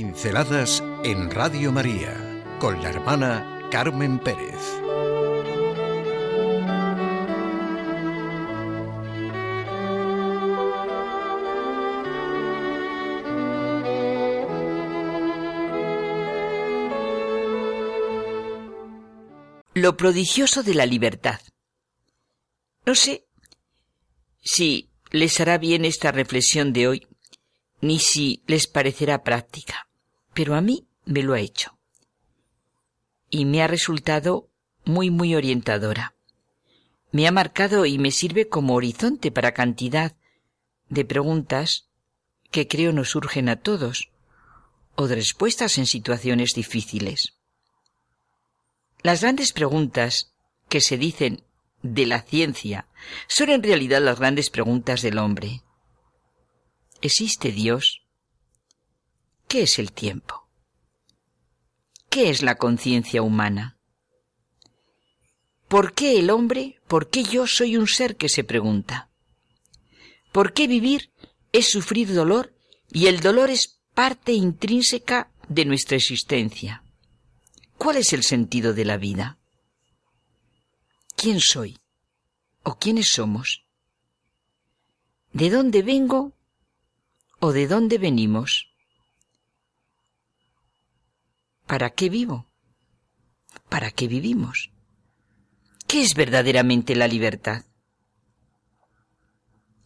Pinceladas en Radio María con la hermana Carmen Pérez. Lo prodigioso de la libertad. No sé si les hará bien esta reflexión de hoy, ni si les parecerá práctica, pero a mí me lo ha hecho. Y me ha resultado muy, muy orientadora. Me ha marcado y me sirve como horizonte para cantidad de preguntas que creo nos surgen a todos, o de respuestas en situaciones difíciles. Las grandes preguntas que se dicen de la ciencia son en realidad las grandes preguntas del hombre. ¿Existe Dios? ¿Qué es el tiempo? ¿Qué es la conciencia humana? ¿Por qué el hombre, por qué yo soy un ser que se pregunta? ¿Por qué vivir es sufrir dolor y el dolor es parte intrínseca de nuestra existencia? ¿Cuál es el sentido de la vida? ¿Quién soy? ¿O quiénes somos? ¿De dónde vengo o de dónde venimos? ¿Para qué vivo? ¿Para qué vivimos? ¿Qué es verdaderamente la libertad?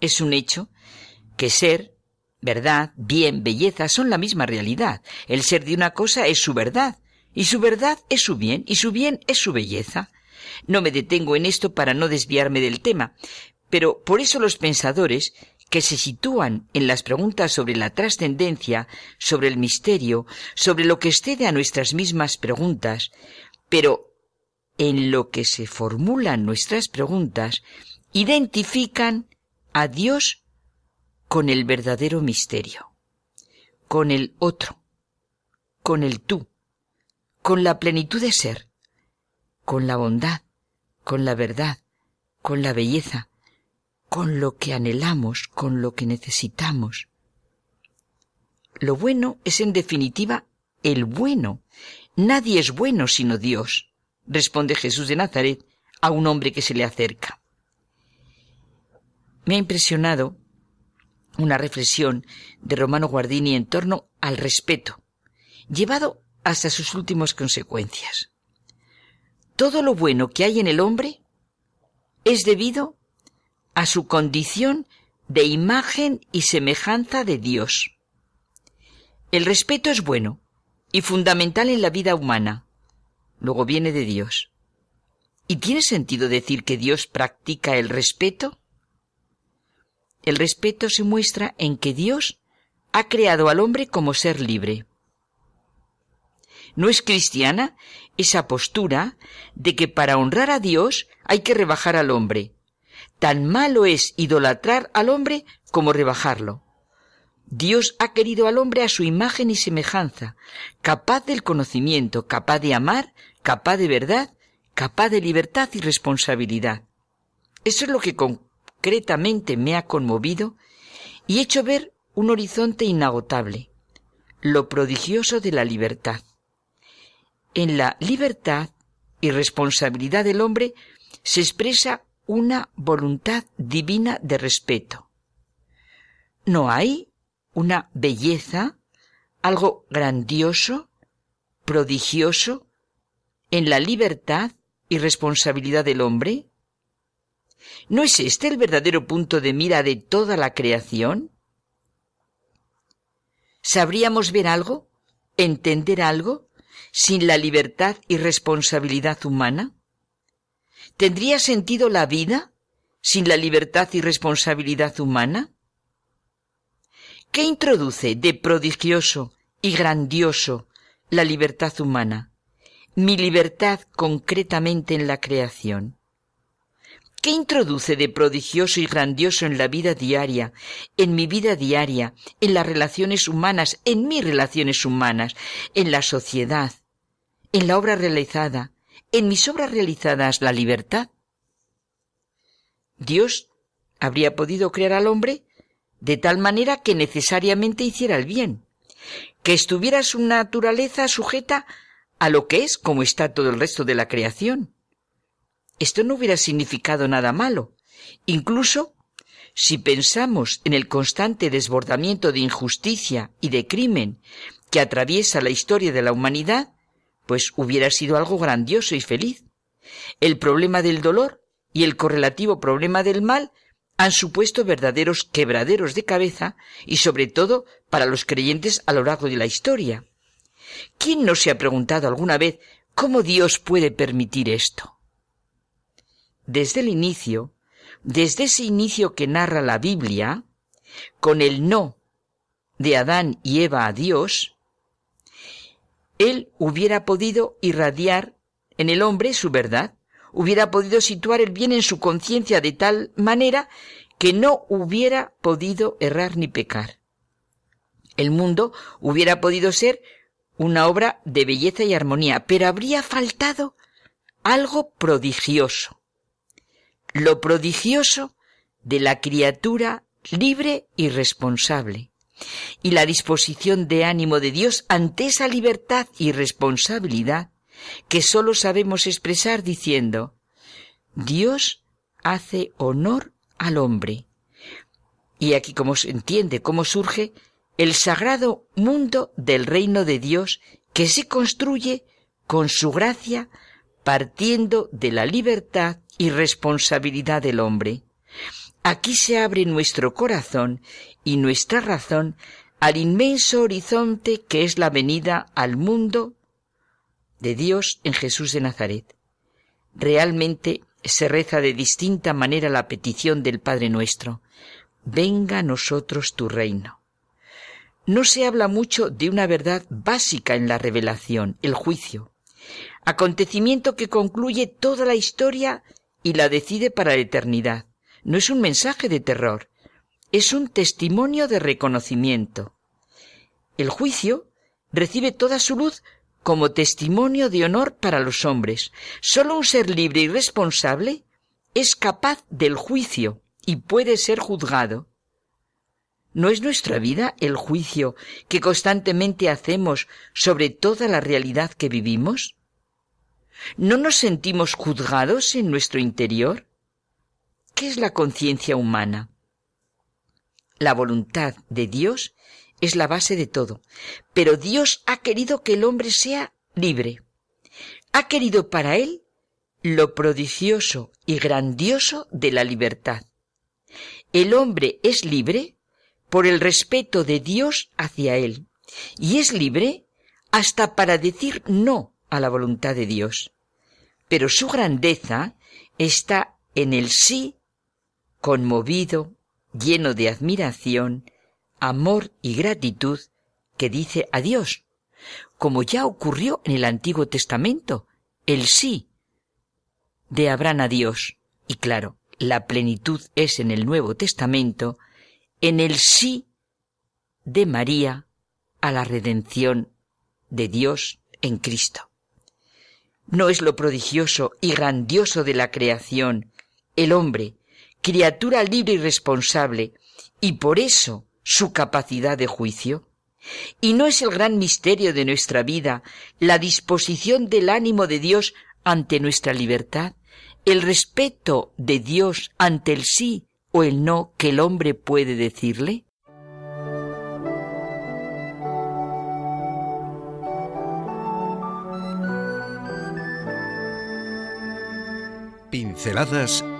Es un hecho que ser, verdad, bien, belleza son la misma realidad. El ser de una cosa es su verdad, y su verdad es su bien, y su bien es su belleza. No me detengo en esto para no desviarme del tema, pero por eso los pensadores que se sitúan en las preguntas sobre la trascendencia, sobre el misterio, sobre lo que excede a nuestras mismas preguntas, pero en lo que se formulan nuestras preguntas, identifican a Dios con el verdadero misterio, con el otro, con el tú, con la plenitud de ser, con la bondad, con la verdad, con la belleza, con lo que anhelamos, con lo que necesitamos. Lo bueno es en definitiva el bueno. Nadie es bueno sino Dios, responde Jesús de Nazaret a un hombre que se le acerca. Me ha impresionado una reflexión de Romano Guardini en torno al respeto, llevado hasta sus últimas consecuencias. Todo lo bueno que hay en el hombre es debido a su condición de imagen y semejanza de Dios. El respeto es bueno y fundamental en la vida humana. Luego viene de Dios. ¿Y tiene sentido decir que Dios practica el respeto? El respeto se muestra en que Dios ha creado al hombre como ser libre. ¿No es cristiana esa postura de que para honrar a Dios hay que rebajar al hombre, Tan malo es idolatrar al hombre como rebajarlo. Dios ha querido al hombre a su imagen y semejanza, capaz del conocimiento, capaz de amar, capaz de verdad, capaz de libertad y responsabilidad. Eso es lo que concretamente me ha conmovido y hecho ver un horizonte inagotable, lo prodigioso de la libertad. En la libertad y responsabilidad del hombre se expresa una voluntad divina de respeto. ¿No hay una belleza, algo grandioso, prodigioso, en la libertad y responsabilidad del hombre? ¿No es este el verdadero punto de mira de toda la creación? ¿Sabríamos ver algo, entender algo, sin la libertad y responsabilidad humana? ¿Tendría sentido la vida sin la libertad y responsabilidad humana? ¿Qué introduce de prodigioso y grandioso la libertad humana? Mi libertad concretamente en la creación. ¿Qué introduce de prodigioso y grandioso en la vida diaria, en mi vida diaria, en las relaciones humanas, en mis relaciones humanas, en la sociedad, en la obra realizada, en mis obras realizadas la libertad? Dios habría podido crear al hombre de tal manera que necesariamente hiciera el bien, que estuviera su naturaleza sujeta a lo que es como está todo el resto de la creación. Esto no hubiera significado nada malo. Incluso si pensamos en el constante desbordamiento de injusticia y de crimen que atraviesa la historia de la humanidad, pues hubiera sido algo grandioso y feliz. El problema del dolor y el correlativo problema del mal han supuesto verdaderos quebraderos de cabeza y sobre todo para los creyentes a lo largo de la historia. ¿Quién no se ha preguntado alguna vez cómo Dios puede permitir esto? Desde el inicio, desde ese inicio que narra la Biblia, con el no de Adán y Eva a Dios, él hubiera podido irradiar en el hombre su verdad, hubiera podido situar el bien en su conciencia de tal manera que no hubiera podido errar ni pecar. El mundo hubiera podido ser una obra de belleza y armonía, pero habría faltado algo prodigioso. Lo prodigioso de la criatura libre y responsable, y la disposición de ánimo de Dios ante esa libertad y responsabilidad que sólo sabemos expresar diciendo, Dios hace honor al hombre. Y aquí como se entiende cómo surge el sagrado mundo del reino de Dios que se construye con su gracia partiendo de la libertad y responsabilidad del hombre. Aquí se abre nuestro corazón y nuestra razón al inmenso horizonte que es la venida al mundo de Dios en Jesús de Nazaret. Realmente se reza de distinta manera la petición del Padre nuestro. Venga a nosotros tu reino. No se habla mucho de una verdad básica en la revelación, el juicio, acontecimiento que concluye toda la historia y la decide para la eternidad. No es un mensaje de terror, es un testimonio de reconocimiento. El juicio recibe toda su luz como testimonio de honor para los hombres. Solo un ser libre y responsable es capaz del juicio y puede ser juzgado. ¿No es nuestra vida el juicio que constantemente hacemos sobre toda la realidad que vivimos? ¿No nos sentimos juzgados en nuestro interior? ¿Qué es la conciencia humana? La voluntad de Dios es la base de todo. Pero Dios ha querido que el hombre sea libre. Ha querido para él lo prodigioso y grandioso de la libertad. El hombre es libre por el respeto de Dios hacia él, y es libre hasta para decir no a la voluntad de Dios. Pero su grandeza está en el sí conmovido, lleno de admiración, amor y gratitud que dice a Dios, como ya ocurrió en el Antiguo Testamento, el sí de Abraham a Dios. Y claro, la plenitud es en el Nuevo Testamento, en el sí de María a la redención de Dios en Cristo. No es lo prodigioso y grandioso de la creación, el hombre, criatura libre y responsable, y por eso su capacidad de juicio? ¿Y no es el gran misterio de nuestra vida la disposición del ánimo de Dios ante nuestra libertad? ¿El respeto de Dios ante el sí o el no que el hombre puede decirle? Pinceladas